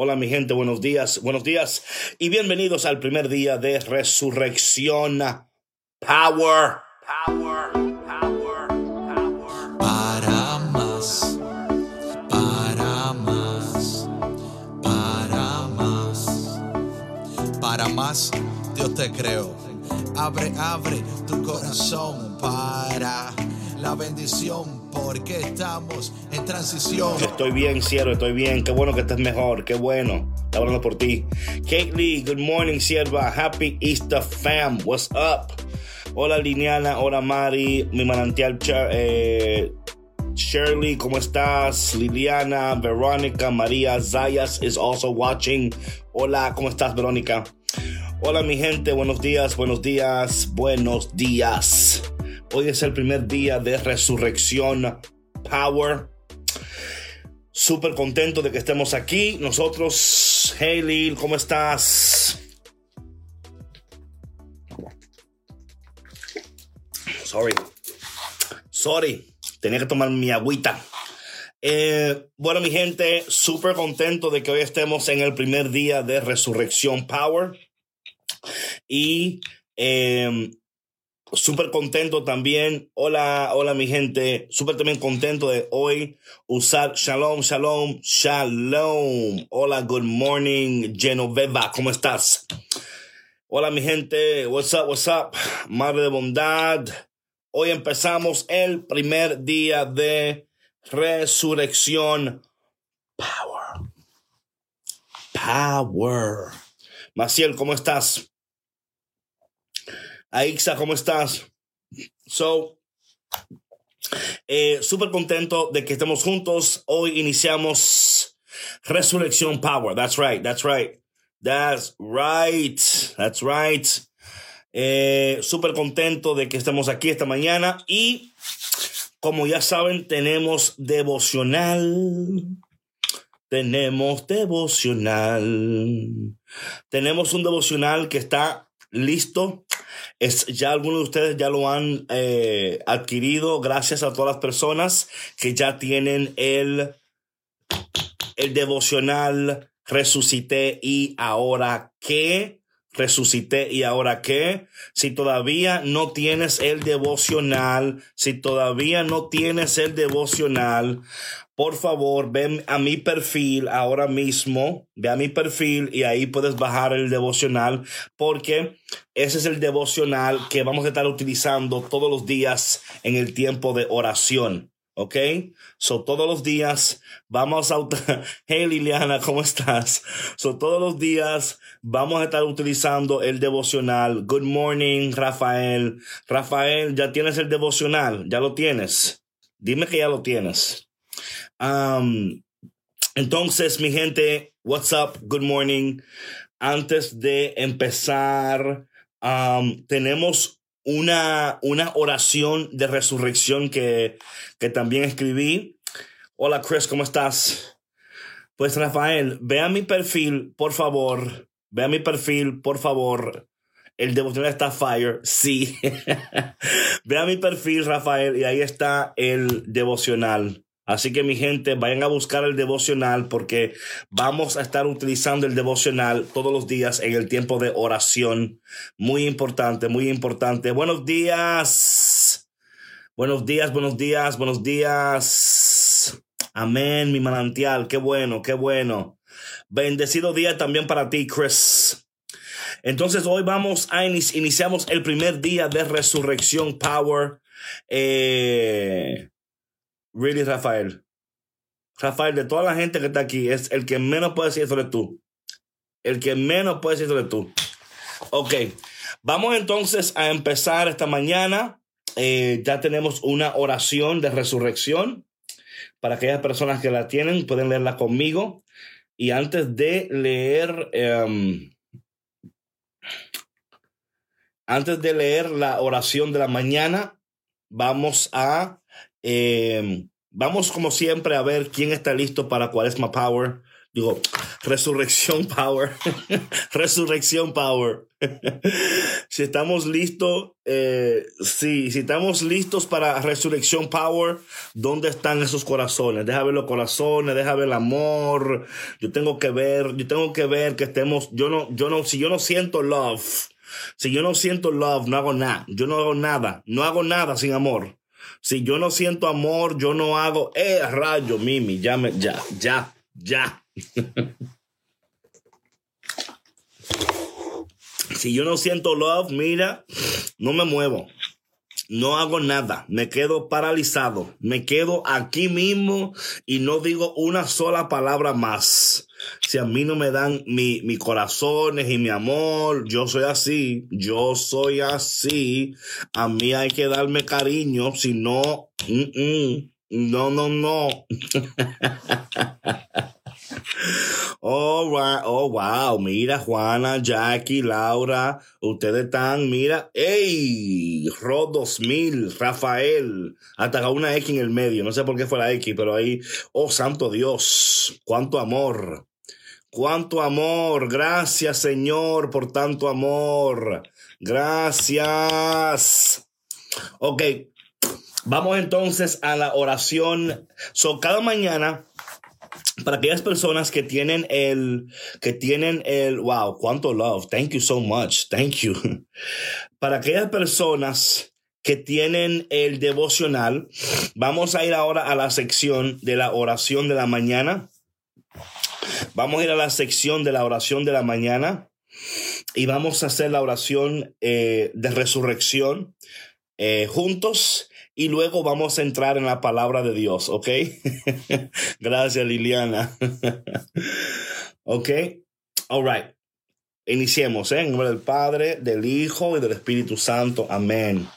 Hola mi gente, buenos días, buenos días y bienvenidos al primer día de resurrección. Power, power, power, power. Para más, para más, para más, para más, Dios te creo. Abre, abre tu corazón para la bendición porque estamos en transición. Estoy bien, cielo, estoy bien. Qué bueno que estés mejor, qué bueno. Está hablando por ti. Kate good morning, sierva. Happy Easter fam. What's up? Hola Liliana, hola Mari, mi manantial eh, Shirley, ¿cómo estás? Liliana, Verónica, María Zayas is also watching. Hola, ¿cómo estás, Verónica? Hola mi gente, buenos días, buenos días, buenos días. Hoy es el primer día de resurrección Power. Súper contento de que estemos aquí. Nosotros, Hailey, ¿cómo estás? Sorry. Sorry. Tenía que tomar mi agüita. Eh, bueno, mi gente, súper contento de que hoy estemos en el primer día de Resurrección Power. Y eh, Súper contento también. Hola, hola mi gente. Súper también contento de hoy usar Shalom, Shalom, Shalom. Hola, good morning, Genoveva. ¿Cómo estás? Hola mi gente. What's up, what's up? Madre de bondad. Hoy empezamos el primer día de resurrección. Power. Power. Maciel, ¿cómo estás? Aixa, ¿cómo estás? So, eh, súper contento de que estemos juntos. Hoy iniciamos Resurrección Power. That's right, that's right. That's right, that's right. Eh, súper contento de que estemos aquí esta mañana y como ya saben, tenemos devocional. Tenemos devocional. Tenemos un devocional que está listo es, ya algunos de ustedes ya lo han eh, adquirido gracias a todas las personas que ya tienen el, el devocional Resucité y ahora qué. Resucité y ahora qué. Si todavía no tienes el devocional, si todavía no tienes el devocional, por favor, ven a mi perfil ahora mismo, ve a mi perfil y ahí puedes bajar el devocional porque ese es el devocional que vamos a estar utilizando todos los días en el tiempo de oración. ¿Ok? So, todos los días vamos a... Hey Liliana, ¿cómo estás? So, todos los días vamos a estar utilizando el devocional. Good morning, Rafael. Rafael, ¿ya tienes el devocional? ¿Ya lo tienes? Dime que ya lo tienes. Entonces, mi gente, what's up? Good morning. Antes de empezar, tenemos una, una oración de resurrección que, que también escribí. Hola, Chris, ¿cómo estás? Pues, Rafael, ve a mi perfil, por favor. Ve a mi perfil, por favor. El devocional está fire, sí. ve a mi perfil, Rafael, y ahí está el devocional. Así que mi gente, vayan a buscar el devocional porque vamos a estar utilizando el devocional todos los días en el tiempo de oración. Muy importante, muy importante. Buenos días. Buenos días, buenos días, buenos días. Amén, mi manantial. Qué bueno, qué bueno. Bendecido día también para ti, Chris. Entonces hoy vamos a iniciamos el primer día de Resurrección Power. Eh, Really, Rafael. Rafael, de toda la gente que está aquí, es el que menos puede decir de tú. El que menos puede decir de tú. Ok, vamos entonces a empezar esta mañana. Eh, ya tenemos una oración de resurrección. Para aquellas personas que la tienen, pueden leerla conmigo. Y antes de leer, em, antes de leer la oración de la mañana, vamos a eh, vamos como siempre a ver quién está listo para Cuaresma Power. digo, resurrección power, resurrección power. si estamos listos, eh, sí, si estamos listos para resurrección power, ¿dónde están esos corazones? Deja ver los corazones, deja ver el amor. Yo tengo que ver, yo tengo que ver que estemos, yo no, yo no, si yo no siento love, si yo no siento love, no hago nada, yo no hago nada, no hago nada sin amor. Si yo no siento amor, yo no hago, eh, rayo, Mimi, ya, me, ya, ya, ya. si yo no siento love, mira, no me muevo. No hago nada, me quedo paralizado, me quedo aquí mismo y no digo una sola palabra más. Si a mí no me dan mi, mi corazones y mi amor, yo soy así, yo soy así. A mí hay que darme cariño, si no, no, no, no. Oh, wow, oh, wow. Mira, Juana, Jackie, Laura, ustedes están, mira, ¡ey! Rod 2000, Rafael, hasta una X en el medio. No sé por qué fue la X, pero ahí, oh, santo Dios, cuánto amor. Cuánto amor. Gracias, Señor, por tanto amor. Gracias. Ok. Vamos entonces a la oración. So, cada mañana para aquellas personas que tienen el, que tienen el, wow, cuánto love, thank you so much, thank you. Para aquellas personas que tienen el devocional, vamos a ir ahora a la sección de la oración de la mañana. Vamos a ir a la sección de la oración de la mañana y vamos a hacer la oración eh, de resurrección eh, juntos y luego vamos a entrar en la palabra de Dios, ¿ok? Gracias, Liliana. ok, all right. Iniciemos, ¿eh? En nombre del Padre, del Hijo y del Espíritu Santo. Amén.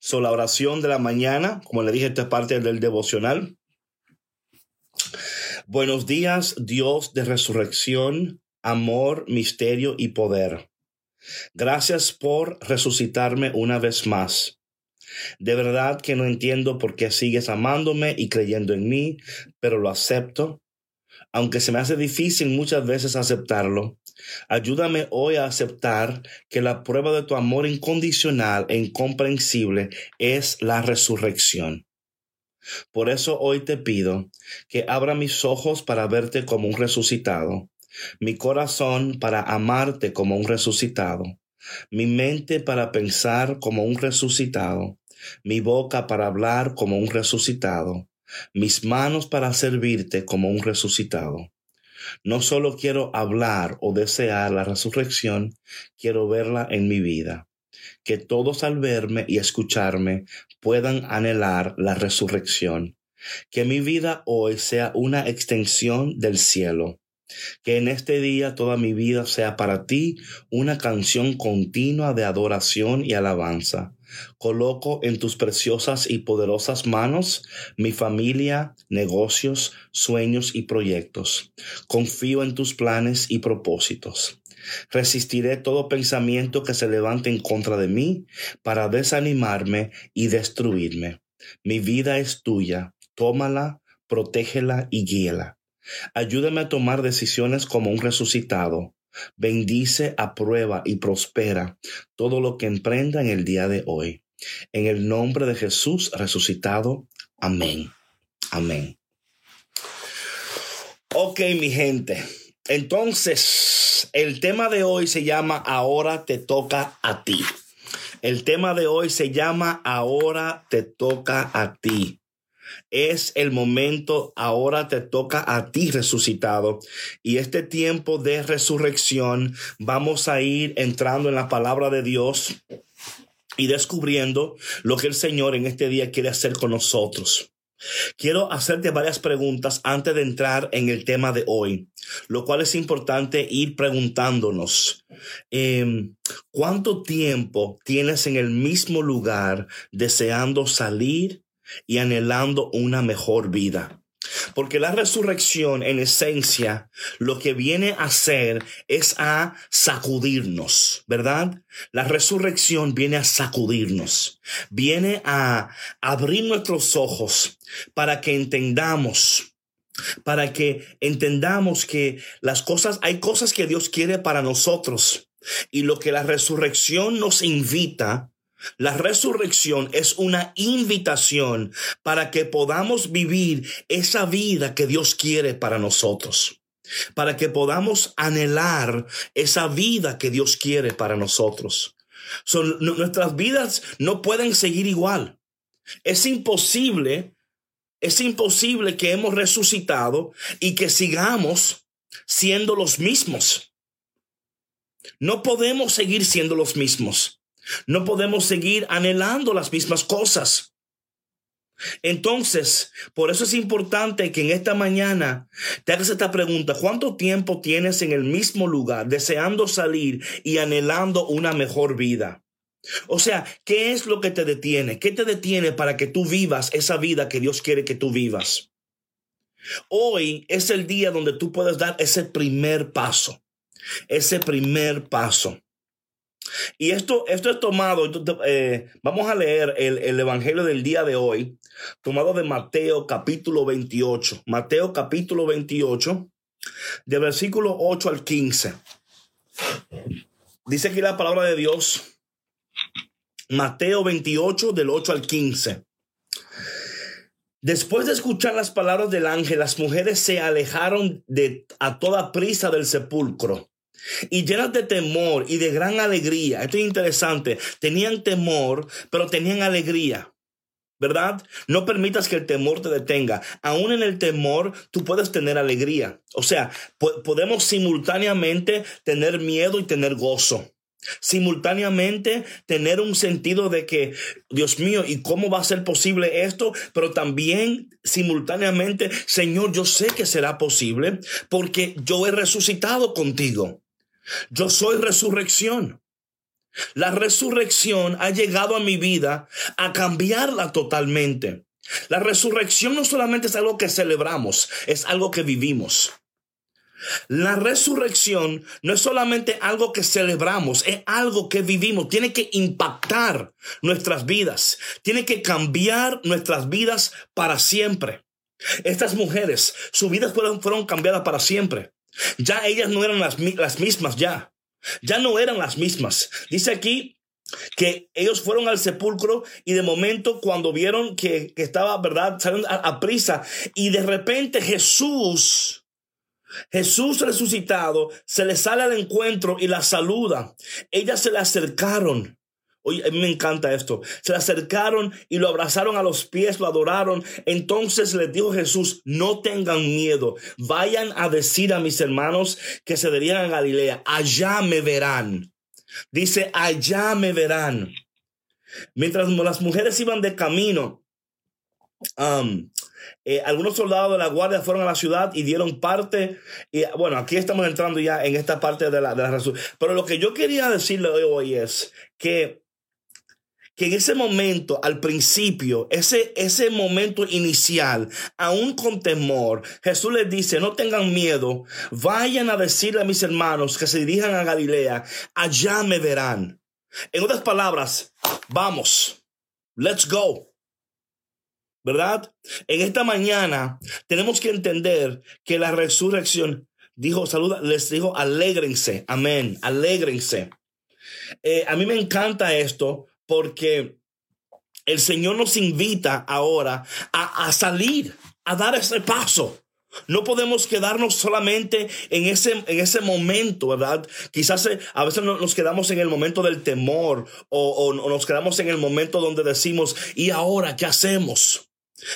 So, la oración de la mañana, como le dije, esta es parte del devocional. Buenos días, Dios de resurrección, amor, misterio y poder. Gracias por resucitarme una vez más. De verdad que no entiendo por qué sigues amándome y creyendo en mí, pero lo acepto. Aunque se me hace difícil muchas veces aceptarlo, ayúdame hoy a aceptar que la prueba de tu amor incondicional e incomprensible es la resurrección. Por eso hoy te pido que abra mis ojos para verte como un resucitado, mi corazón para amarte como un resucitado, mi mente para pensar como un resucitado, mi boca para hablar como un resucitado, mis manos para servirte como un resucitado. No solo quiero hablar o desear la resurrección, quiero verla en mi vida. Que todos al verme y escucharme puedan anhelar la resurrección. Que mi vida hoy sea una extensión del cielo. Que en este día toda mi vida sea para ti una canción continua de adoración y alabanza. Coloco en tus preciosas y poderosas manos mi familia, negocios, sueños y proyectos. Confío en tus planes y propósitos. Resistiré todo pensamiento que se levante en contra de mí para desanimarme y destruirme. Mi vida es tuya. Tómala, protégela y guíela. Ayúdame a tomar decisiones como un resucitado Bendice, aprueba y prospera todo lo que emprenda en el día de hoy. En el nombre de Jesús resucitado. Amén. Amén. Ok, mi gente. Entonces, el tema de hoy se llama Ahora te toca a ti. El tema de hoy se llama Ahora te toca a ti. Es el momento, ahora te toca a ti resucitado. Y este tiempo de resurrección vamos a ir entrando en la palabra de Dios y descubriendo lo que el Señor en este día quiere hacer con nosotros. Quiero hacerte varias preguntas antes de entrar en el tema de hoy, lo cual es importante ir preguntándonos. Em, ¿Cuánto tiempo tienes en el mismo lugar deseando salir y anhelando una mejor vida. Porque la resurrección en esencia lo que viene a hacer es a sacudirnos, ¿verdad? La resurrección viene a sacudirnos, viene a abrir nuestros ojos para que entendamos para que entendamos que las cosas, hay cosas que Dios quiere para nosotros y lo que la resurrección nos invita la resurrección es una invitación para que podamos vivir esa vida que Dios quiere para nosotros, para que podamos anhelar esa vida que Dios quiere para nosotros. Nuestras vidas no pueden seguir igual. Es imposible, es imposible que hemos resucitado y que sigamos siendo los mismos. No podemos seguir siendo los mismos. No podemos seguir anhelando las mismas cosas. Entonces, por eso es importante que en esta mañana te hagas esta pregunta. ¿Cuánto tiempo tienes en el mismo lugar deseando salir y anhelando una mejor vida? O sea, ¿qué es lo que te detiene? ¿Qué te detiene para que tú vivas esa vida que Dios quiere que tú vivas? Hoy es el día donde tú puedes dar ese primer paso. Ese primer paso. Y esto, esto es tomado, eh, vamos a leer el, el, Evangelio del día de hoy, tomado de Mateo capítulo 28. Mateo capítulo 28, de versículo 8 al 15. Dice aquí la palabra de Dios, Mateo 28, del 8 al 15. Después de escuchar las palabras del ángel, las mujeres se alejaron de, a toda prisa del sepulcro y llenas de temor y de gran alegría. Esto es interesante. Tenían temor, pero tenían alegría. ¿Verdad? No permitas que el temor te detenga. Aún en el temor, tú puedes tener alegría. O sea, podemos simultáneamente tener miedo y tener gozo. Simultáneamente tener un sentido de que, Dios mío, ¿y cómo va a ser posible esto? Pero también simultáneamente, Señor, yo sé que será posible porque yo he resucitado contigo. Yo soy resurrección. La resurrección ha llegado a mi vida a cambiarla totalmente. La resurrección no solamente es algo que celebramos, es algo que vivimos. La resurrección no es solamente algo que celebramos, es algo que vivimos. Tiene que impactar nuestras vidas. Tiene que cambiar nuestras vidas para siempre. Estas mujeres, sus vidas fueron, fueron cambiadas para siempre. Ya ellas no eran las, las mismas ya. Ya no eran las mismas. Dice aquí que ellos fueron al sepulcro y de momento cuando vieron que, estaba, ¿verdad? Salieron a, prisa y de repente Jesús, Jesús resucitado, se les sale al encuentro y la saluda. Ellas se le acercaron A mí me encanta esto. Se le acercaron y lo abrazaron a los pies, lo adoraron. Entonces les dijo Jesús, no tengan miedo. Vayan a decir a mis hermanos que se dirijan a Galilea. Allá me verán. Dice, allá me verán. Mientras las mujeres iban de camino, eh, algunos soldados de la guardia fueron a la ciudad y dieron parte. Y bueno, aquí estamos entrando ya en esta parte de la, de Pero lo que yo quería decirle hoy es que que en ese momento, al principio, ese, ese momento inicial, aún con temor, Jesús les dice, no tengan miedo, vayan a decirle a mis hermanos que se dirijan a Galilea, allá me verán. En otras palabras, vamos, let's go. ¿Verdad? En esta mañana tenemos que entender que la resurrección, dijo, saluda, les dijo, alégrense, amén, alégrense. Eh, a mí me encanta esto porque el Señor nos invita ahora a, salir, a dar ese paso. No podemos quedarnos solamente en ese, en ese momento, ¿verdad? Quizás eh, a veces nos quedamos en el momento del temor o, o nos quedamos en el momento donde decimos, ¿y ahora qué hacemos?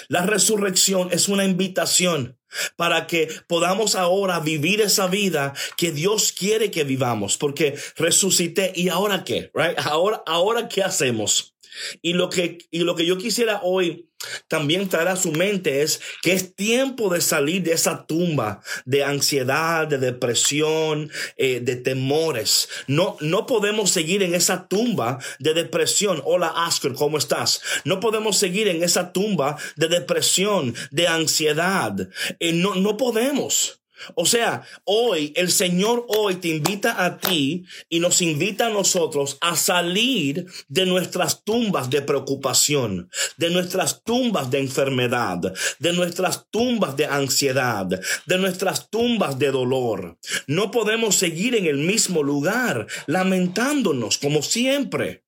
La resurrección es una invitación para que podamos ahora vivir esa vida que Dios quiere que vivamos, porque resucité y ahora qué, right? Ahora, ahora qué hacemos? Y lo que, y lo que yo quisiera hoy también traer a su mente es que es tiempo de salir de esa tumba de ansiedad, de depresión, eh, de temores. No, no podemos seguir en esa tumba de depresión. Hola, Oscar, ¿cómo estás? No podemos seguir en esa tumba de depresión, de ansiedad. Eh, no, no podemos. O sea, hoy el Señor hoy te invita a ti y nos invita a nosotros a salir de nuestras tumbas de preocupación, de nuestras tumbas de enfermedad, de nuestras tumbas de ansiedad, de nuestras tumbas de dolor. No podemos seguir en el mismo lugar lamentándonos como siempre.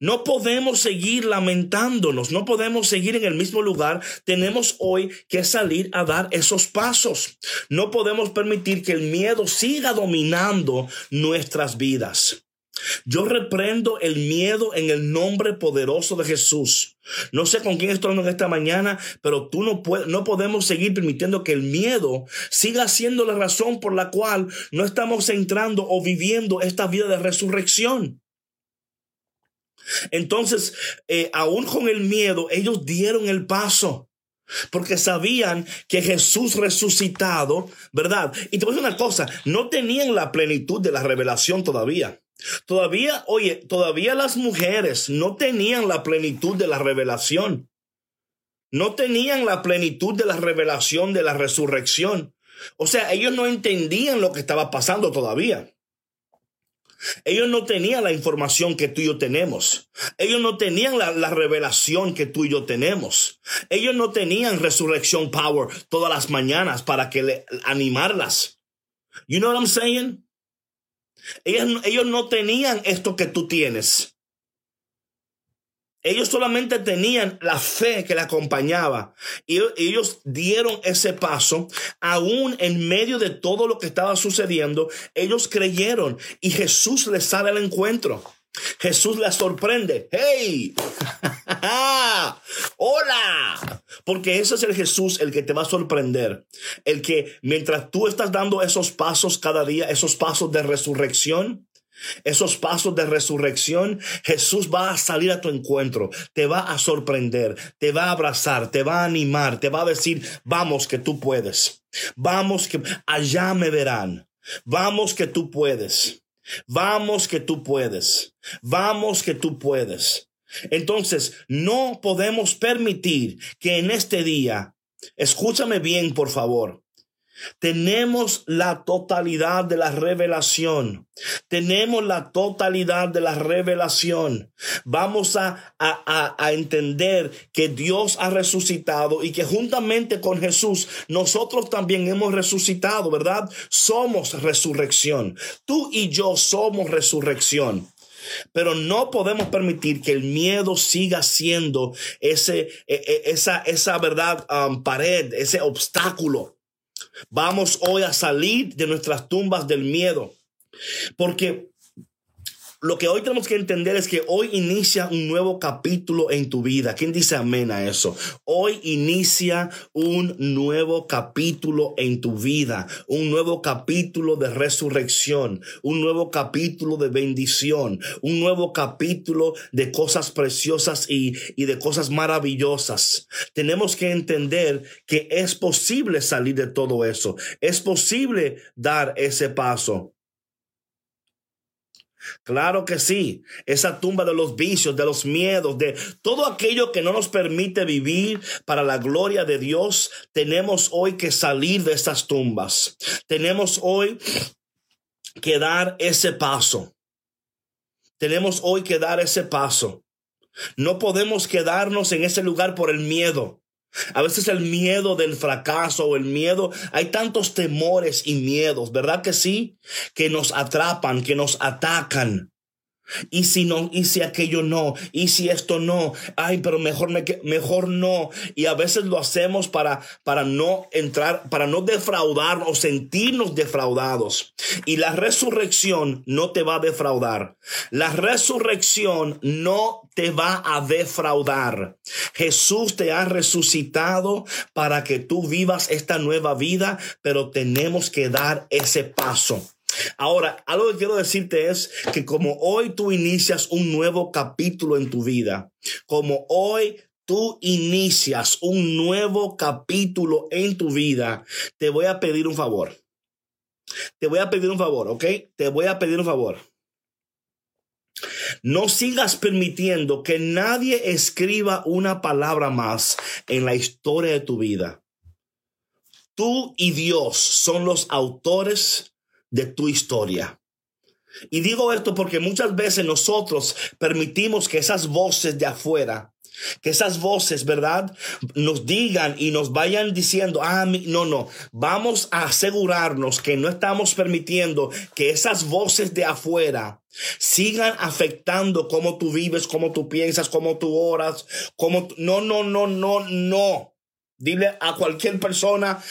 No podemos seguir lamentándonos, no podemos seguir en el mismo lugar. Tenemos hoy que salir a dar esos pasos. No podemos permitir que el miedo siga dominando nuestras vidas. Yo reprendo el miedo en el nombre poderoso de Jesús. No sé con quién estoy hablando esta mañana, pero tú no puedes, no podemos seguir permitiendo que el miedo siga siendo la razón por la cual no estamos entrando o viviendo esta vida de resurrección. Entonces, eh, aún con el miedo, ellos dieron el paso. Porque sabían que Jesús resucitado, ¿verdad? Y te voy a decir una cosa, no tenían la plenitud de la revelación todavía. Todavía, oye, todavía las mujeres no tenían la plenitud de la revelación. No tenían la plenitud de la revelación de la resurrección. O sea, ellos no entendían lo que estaba pasando todavía. Ellos no tenían la información que tú y yo tenemos. Ellos no tenían la, revelación que tú y yo tenemos. Ellos no tenían resurrección power todas las mañanas para que le, animarlas. You know what I'm saying? Ellos, ellos no tenían esto que tú tienes. Ellos solamente tenían la fe que le acompañaba y ellos dieron ese paso aún en medio de todo lo que estaba sucediendo. Ellos creyeron y Jesús les sale al encuentro. Jesús les sorprende. ¡Hey! ¡Hola! Porque ese es el Jesús el que te va a sorprender. El que mientras tú estás dando esos pasos cada día, esos pasos de resurrección, esos pasos de resurrección, Jesús va a salir a tu encuentro, te va a sorprender, te va a abrazar, te va a animar, te va a decir, vamos que tú puedes, vamos que allá me verán, vamos que tú puedes, vamos que tú puedes, vamos que tú puedes. Entonces, no podemos permitir que en este día, escúchame bien, por favor, tenemos la totalidad de la revelación. Tenemos la totalidad de la revelación. Vamos a, a, a, entender que Dios ha resucitado y que juntamente con Jesús nosotros también hemos resucitado, ¿verdad? Somos resurrección. Tú y yo somos resurrección. Pero no podemos permitir que el miedo siga siendo ese, e, e, esa, esa verdad, um, pared, ese obstáculo Vamos hoy a salir de nuestras tumbas del miedo. Porque lo que hoy tenemos que entender es que hoy inicia un nuevo capítulo en tu vida. ¿Quién dice amén a eso? Hoy inicia un nuevo capítulo en tu vida, un nuevo capítulo de resurrección, un nuevo capítulo de bendición, un nuevo capítulo de cosas preciosas y, y de cosas maravillosas. Tenemos que entender que es posible salir de todo eso. Es posible dar ese paso. Claro que sí, esa tumba de los vicios, de los miedos, de todo aquello que no nos permite vivir para la gloria de Dios, tenemos hoy que salir de esas tumbas. Tenemos hoy que dar ese paso. Tenemos hoy que dar ese paso. No podemos quedarnos en ese lugar por el miedo. A veces el miedo del fracaso o el miedo, hay tantos temores y miedos, ¿verdad que sí? Que nos atrapan, que nos atacan. Y si no, y si aquello no, y si esto no, ay, pero mejor, mejor no. Y a veces lo hacemos para, para no entrar, para no defraudar o sentirnos defraudados. Y la resurrección no te va a defraudar. La resurrección no te va a defraudar. Jesús te ha resucitado para que tú vivas esta nueva vida, pero tenemos que dar ese paso. Ahora, algo que quiero decirte es que como hoy tú inicias un nuevo capítulo en tu vida, como hoy tú inicias un nuevo capítulo en tu vida, te voy a pedir un favor. Te voy a pedir un favor, ¿ok? Te voy a pedir un favor. No sigas permitiendo que nadie escriba una palabra más en la historia de tu vida. Tú y Dios son los autores de tu historia. Y digo esto porque muchas veces nosotros permitimos que esas voces de afuera, que esas voces, ¿verdad? Nos digan y nos vayan diciendo, ah, no, no, vamos a asegurarnos que no estamos permitiendo que esas voces de afuera sigan afectando cómo tú vives, cómo tú piensas, cómo tú oras, cómo... No, no, no, no, no. Dile a cualquier persona,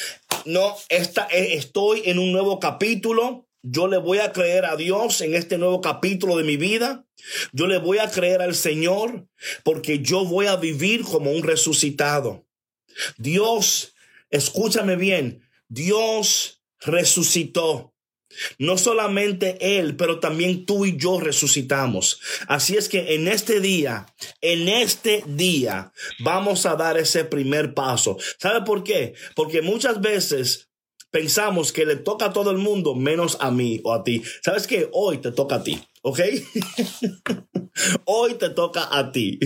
no, esta, eh, estoy en un nuevo capítulo yo le voy a creer a Dios en este nuevo capítulo de mi vida. Yo le voy a creer al Señor porque yo voy a vivir como un resucitado. Dios, escúchame bien, Dios resucitó. No solamente Él, pero también tú y yo resucitamos. Así es que en este día, en este día, vamos a dar ese primer paso. ¿Sabe por qué? Porque muchas veces pensamos que le toca a todo el mundo menos a mí o a ti. ¿Sabes qué? Hoy te toca a ti, ¿ok? hoy te toca a ti.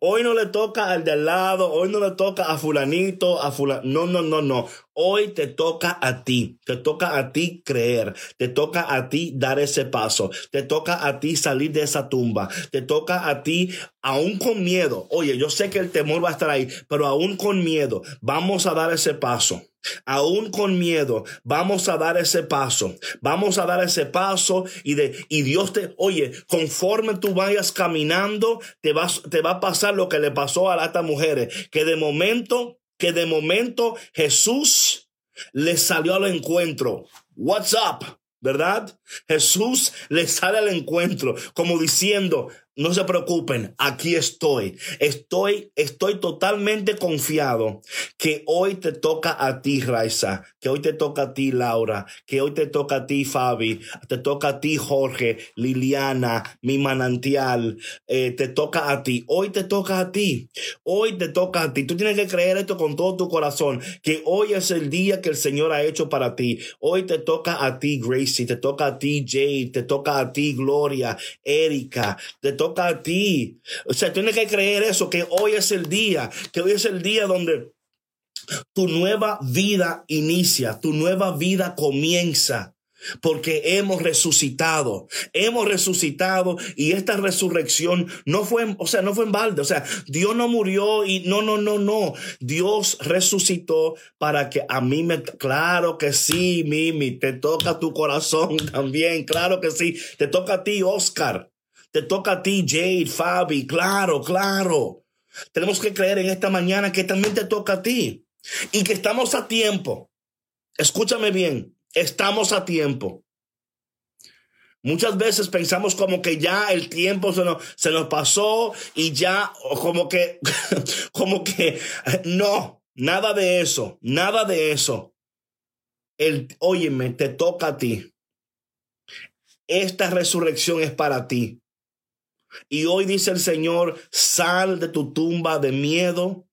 hoy no le toca al de al lado, hoy no le toca a fulanito, a fulanito. No, no, no, no. Hoy te toca a ti, te toca a ti creer, te toca a ti dar ese paso, te toca a ti salir de esa tumba, te toca a ti, aún con miedo, oye, yo sé que el temor va a estar ahí, pero aún con miedo, vamos a dar ese paso. Aún con miedo, vamos a dar ese paso. Vamos a dar ese paso y de y Dios te, oye, conforme tú vayas caminando, te te va a pasar lo que le pasó a estas mujeres, que de momento, que de momento Jesús les salió al encuentro. What's up? ¿Verdad? Jesús les sale al encuentro como diciendo, no se preocupen, aquí estoy. Estoy, estoy totalmente confiado que hoy te toca a ti, Raiza, que hoy te toca a ti, Laura, que hoy te toca a ti, Fabi, te toca a ti, Jorge, Liliana, mi manantial, eh, te toca a ti. Hoy te toca a ti. Hoy te toca a ti. Tú tienes que creer esto con todo tu corazón, que hoy es el día que el Señor ha hecho para ti. Hoy te toca a ti, Gracie, te toca a ti, Jade, te toca a ti, Gloria, Erika, te toca a ti. O sea, tienes que creer eso, que hoy es el día, que hoy es el día donde tu nueva vida inicia, tu nueva vida comienza. Porque hemos resucitado, hemos resucitado y esta resurrección no fue, o sea, no fue en balde, o sea, Dios no murió y no, no, no, no, Dios resucitó para que a mí me, claro que sí, Mimi, te toca tu corazón también, claro que sí, te toca a ti, Oscar, te toca a ti, Jade, Fabi, claro, claro. Tenemos que creer en esta mañana que también te toca a ti y que estamos a tiempo. Escúchame bien, estamos a tiempo. Muchas veces pensamos como que ya el tiempo se nos, se nos pasó y ya como que, como que, no, nada de eso, nada de eso. El, óyeme, te toca a ti. Esta resurrección es para ti. Y hoy dice el Señor, sal de tu tumba de miedo,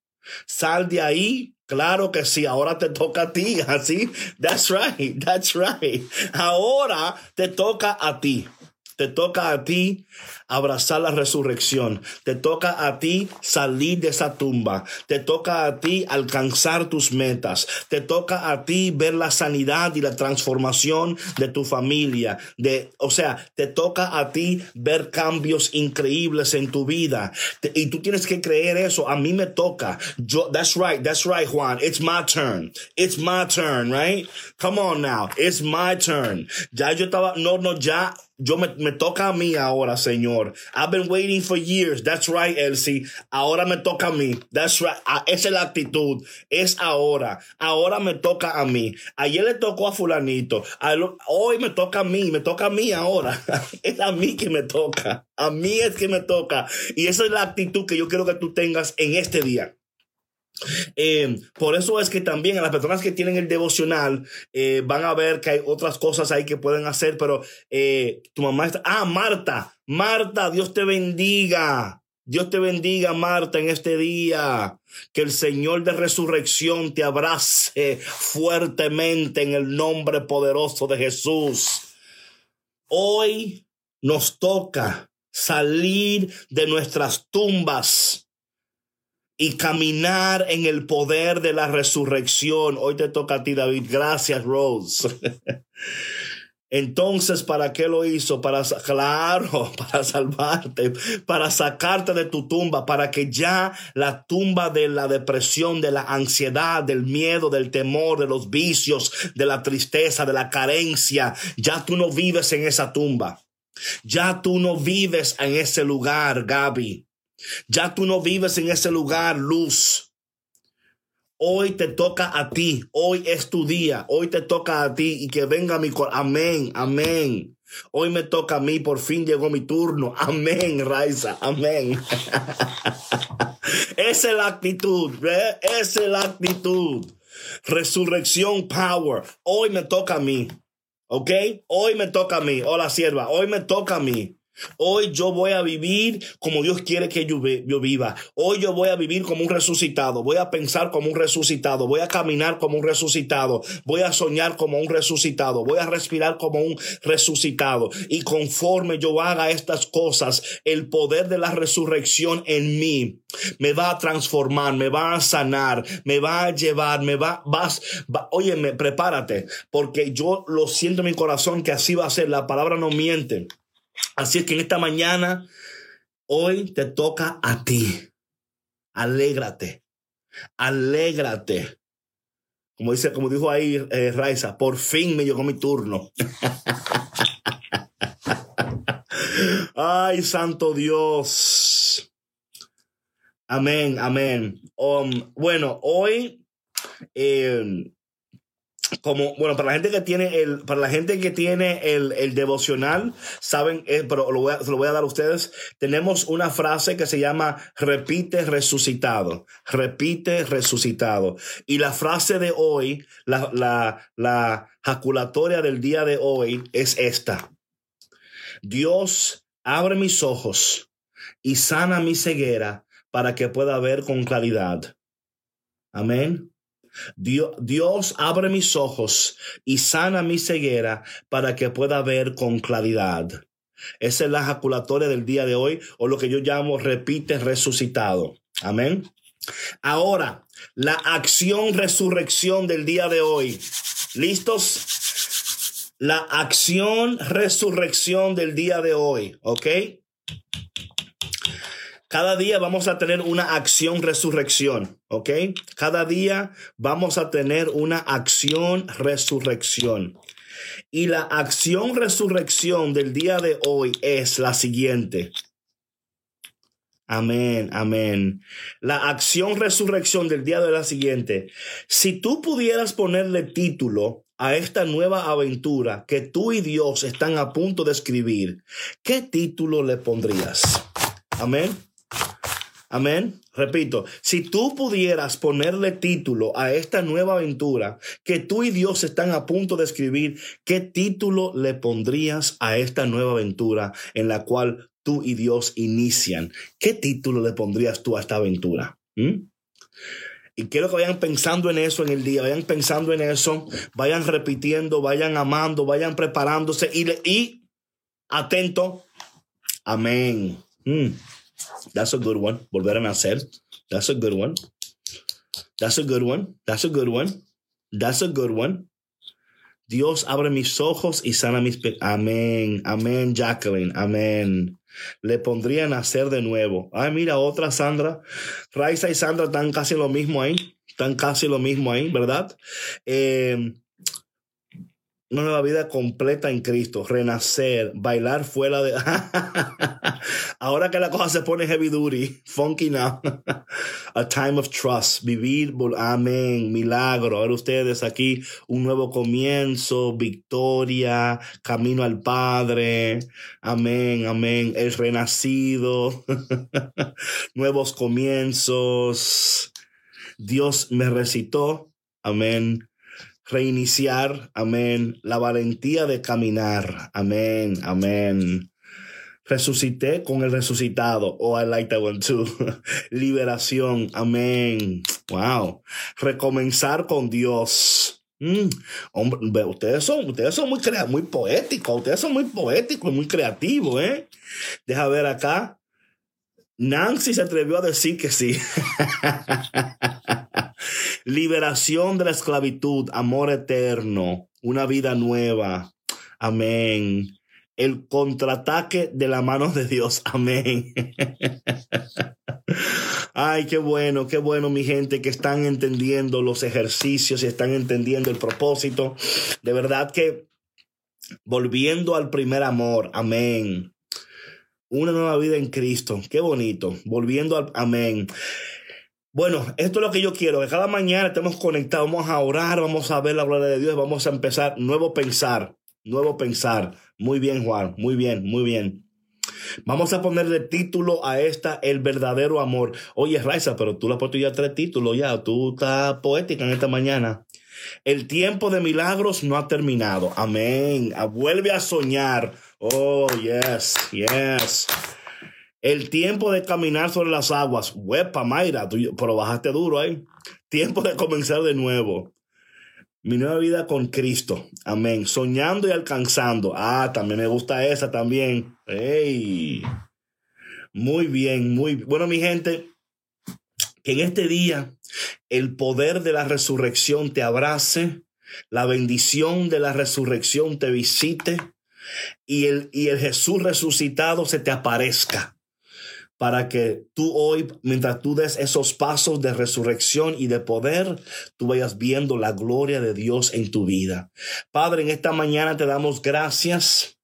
sal de ahí. Claro que sí, ahora te toca a ti, así. That's right, that's right. Ahora te toca a ti. Te toca a ti abrazar la resurrección. Te toca a ti salir de esa tumba. Te toca a ti alcanzar tus metas. Te toca a ti ver la sanidad y la transformación de tu familia. De, o sea, te toca a ti ver cambios increíbles en tu vida. y tú tienes que creer eso. A mí me toca. Yo, that's right. That's right, Juan. It's my turn. It's my turn, right? Come on now. It's my turn. Ya yo estaba, no, no, ya yo me, me, toca a mí ahora, Señor. I've been waiting for years. That's right, Elsie. Ahora me toca a mí. That's right. Ah, esa es la actitud. Es ahora. Ahora me toca a mí. Ayer le tocó a fulanito. Hoy me toca a mí. Me toca a mí ahora. es a mí que me toca. A mí es que me toca. Y esa es la actitud que yo quiero que tú tengas en este día. Eh, por eso es que también a las personas que tienen el devocional eh, van a ver que hay otras cosas ahí que pueden hacer, pero eh, tu mamá está, ah, Marta, Marta, Dios te bendiga. Dios te bendiga, Marta, en este día. Que el Señor de resurrección te abrace fuertemente en el nombre poderoso de Jesús. Hoy nos toca salir de nuestras tumbas y caminar en el poder de la resurrección. Hoy te toca a ti, David. Gracias, Rose. Entonces, ¿para qué lo hizo? Para, claro, para salvarte, para sacarte de tu tumba, para que ya la tumba de la depresión, de la ansiedad, del miedo, del temor, de los vicios, de la tristeza, de la carencia, ya tú no vives en esa tumba. Ya tú no vives en ese lugar, Gaby. Ya tú no vives en ese lugar, Luz. Hoy te toca a ti, hoy es tu día, hoy te toca a ti y que venga mi corazón. Amén, amén. Hoy me toca a mí, por fin llegó mi turno. Amén, Raiza, amén. Esa es la actitud, ¿ve? Esa es la actitud. Resurrección Power. Hoy me toca a mí. ¿Ok? Hoy me toca a mí. Hola, sierva. Hoy me toca a mí. Hoy yo voy a vivir como Dios quiere que yo, viva. Hoy yo voy a vivir como un resucitado. Voy a pensar como un resucitado. Voy a caminar como un resucitado. Voy a soñar como un resucitado. Voy a respirar como un resucitado. Y conforme yo haga estas cosas, el poder de la resurrección en mí me va a transformar, me va a sanar, me va a llevar, me va, vas, va, óyeme, prepárate, porque yo lo siento en mi corazón que así va a ser. La palabra no miente. Así es que en esta mañana, hoy te toca a ti. Alégrate, alégrate. Como dice, como dijo ahí eh, Raiza, por fin me llegó mi turno. Ay, santo Dios. Amén, amén. Um, bueno, hoy eh, como, bueno, para la gente que tiene el, para la gente que tiene el, el devocional, saben, eh, pero lo voy a, lo voy a dar a ustedes, tenemos una frase que se llama repite resucitado, repite resucitado. Y la frase de hoy, la, la, la jaculatoria del día de hoy es esta. Dios abre mis ojos y sana mi ceguera para que pueda ver con claridad. Amén. Dios, abre mis ojos y sana mi ceguera para que pueda ver con claridad. Esa es la ejaculatoria del día de hoy o lo que yo llamo repite resucitado. Amén. Ahora, la acción resurrección del día de hoy. ¿Listos? La acción resurrección del día de hoy. ¿Ok? Cada día vamos a tener una acción resurrección, ¿ok? Cada día vamos a tener una acción resurrección. Y la acción resurrección del día de hoy es la siguiente. Amén, amén. La acción resurrección del día de la siguiente. Si tú pudieras ponerle título a esta nueva aventura que tú y Dios están a punto de escribir, ¿qué título le pondrías? Amén. Amén. Repito, si tú pudieras ponerle título a esta nueva aventura que tú y Dios están a punto de escribir, ¿qué título le pondrías a esta nueva aventura en la cual tú y Dios inician? ¿Qué título le pondrías tú a esta aventura? ¿Mm? Y quiero que vayan pensando en eso en el día, vayan pensando en eso, vayan repitiendo, vayan amando, vayan preparándose y, y atento. Amén. Mm. That's a good one. Volver a nacer. That's a good one. That's a good one. That's a good one. That's a good one. Dios abre mis ojos y sana mis pe Amén. Amén, Jacqueline. Amén. Le pondría a nacer de nuevo. Ay, mira, otra Sandra. Raiza y Sandra están casi lo mismo ahí. Están casi lo mismo ahí, ¿verdad? Eh, una nueva vida completa en Cristo, renacer, bailar fuera de... Ahora que la cosa se pone heavy duty, funky now. A time of trust, vivir, amén, milagro. Ahora ustedes aquí, un nuevo comienzo, victoria, camino al Padre, amén, amén, el renacido, nuevos comienzos. Dios me recitó, amén reiniciar, amén, la valentía de caminar, amén, amén. Resucité con el resucitado. Oh, I like that one too. Liberación, amén. Wow. Recomenzar con Dios. Mm. Hombre, ustedes son, ustedes son muy, muy poéticos, ustedes son muy poéticos y muy creativos, ¿eh? Deja ver acá. Nancy se atrevió a decir que sí. Liberación de la esclavitud, amor eterno, una vida nueva. Amén. El contraataque de la mano de Dios. Amén. Ay, qué bueno, qué bueno, mi gente, que están entendiendo los ejercicios y están entendiendo el propósito. De verdad que volviendo al primer amor. Amén. Una nueva vida en Cristo. Qué bonito. Volviendo al amén. Bueno, esto es lo que yo quiero, que cada mañana estemos conectados, vamos a orar, vamos a ver la gloria de Dios, vamos a empezar nuevo pensar, nuevo pensar. Muy bien, Juan, muy bien, muy bien. Vamos a ponerle título a esta, El verdadero amor. Oye, Raiza, pero tú le has puesto ya tres títulos ya, tú estás poética en esta mañana. El tiempo de milagros no ha terminado. Amén. Ah, vuelve a soñar. Oh, yes, yes. El tiempo de caminar sobre las aguas. Huepa, Mayra, tú, pero bajaste duro ahí. Tiempo de comenzar de nuevo. Mi nueva vida con Cristo. Amén. Soñando y alcanzando. Ah, también me gusta esa también. Hey. Muy bien, muy Bueno, mi gente, que en este día el poder de la resurrección te abrace, la bendición de la resurrección te visite y el, y el Jesús resucitado se te aparezca para que tú hoy, mientras tú des esos pasos de resurrección y de poder, tú vayas viendo la gloria de Dios en tu vida. Padre, en esta mañana te damos gracias.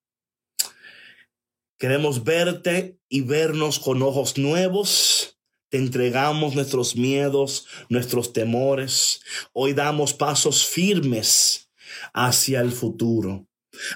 Queremos verte y vernos con ojos nuevos. Te entregamos nuestros miedos, nuestros temores. Hoy damos pasos firmes hacia el futuro.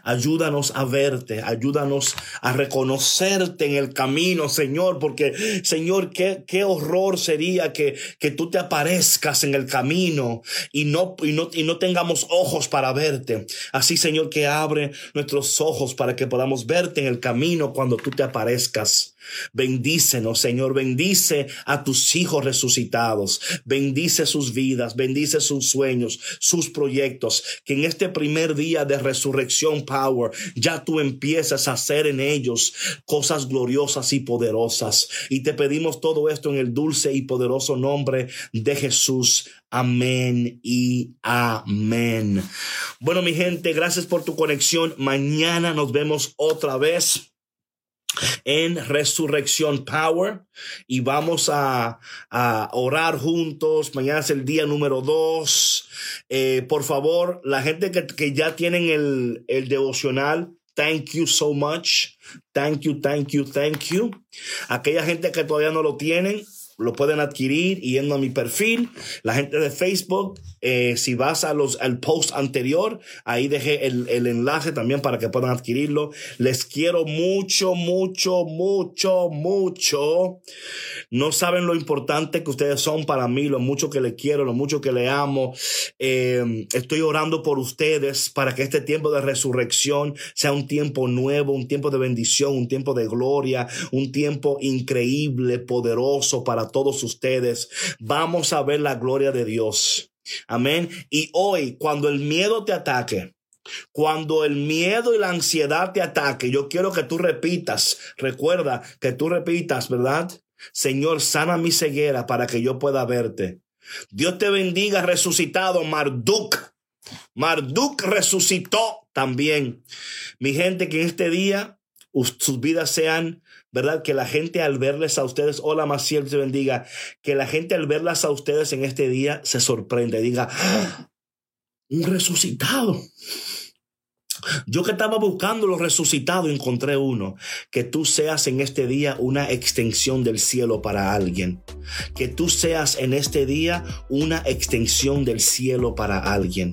Ayúdanos a verte, ayúdanos a reconocerte en el camino, Señor, porque, Señor, qué, qué horror sería que, que tú te aparezcas en el camino y no, y, no, y no tengamos ojos para verte. Así, Señor, que abre nuestros ojos para que podamos verte en el camino cuando tú te aparezcas. Bendícenos, Señor, bendice a tus hijos resucitados, bendice sus vidas, bendice sus sueños, sus proyectos, que en este primer día de resurrección power ya tú empiezas a hacer en ellos cosas gloriosas y poderosas. Y te pedimos todo esto en el dulce y poderoso nombre de Jesús. Amén y amén. Bueno, mi gente, gracias por tu conexión. Mañana nos vemos otra vez en Resurrección Power y vamos a, orar juntos. Mañana es el día número dos. Eh, por favor, la gente que, que ya tienen el, el devocional, thank you so much. Thank you, thank you, thank you. Aquella gente que todavía no lo tienen, lo pueden adquirir yendo a mi perfil. La gente de Facebook, eh, si vas a los, al post anterior, ahí dejé el, el, enlace también para que puedan adquirirlo. Les quiero mucho, mucho, mucho, mucho. No saben lo importante que ustedes son para mí, lo mucho que les quiero, lo mucho que le amo. Eh, estoy orando por ustedes para que este tiempo de resurrección sea un tiempo nuevo, un tiempo de bendición, un tiempo de gloria, un tiempo increíble, poderoso para todos ustedes. Vamos a ver la gloria de Dios. Amén. Y hoy, cuando el miedo te ataque, cuando el miedo y la ansiedad te ataque, yo quiero que tú repitas, recuerda que tú repitas, ¿verdad? Señor, sana mi ceguera para que yo pueda verte. Dios te bendiga, resucitado, Marduk. Marduk resucitó también. Mi gente, que en este día sus vidas sean ¿verdad? Que la gente al verles a ustedes, hola Maciel, te bendiga, que la gente al verlas a ustedes en este día se sorprende, diga, ¡Ah! un resucitado. Yo que estaba buscando los resucitados, encontré uno. Que tú seas en este día una extensión del cielo para alguien. Que tú seas en este día una extensión del cielo para alguien.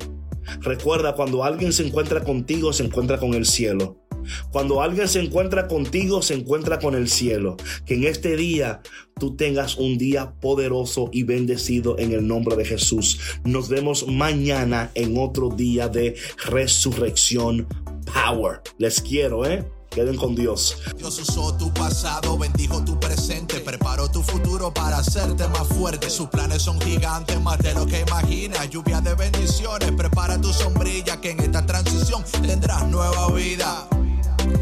Recuerda, cuando alguien se encuentra contigo, se encuentra con el cielo. Cuando alguien se encuentra contigo, se encuentra con el cielo. Que en este día tú tengas un día poderoso y bendecido en el nombre de Jesús. Nos vemos mañana en otro día de resurrección power. Les quiero, ¿eh? Queden con Dios. Dios usó tu pasado, bendijo tu presente, preparó tu futuro para hacerte más fuerte. Sus planes son gigantes, más de lo que imaginas. Lluvia de bendiciones, prepara tu sombrilla que en esta transición tendrás nueva vida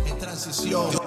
en transición.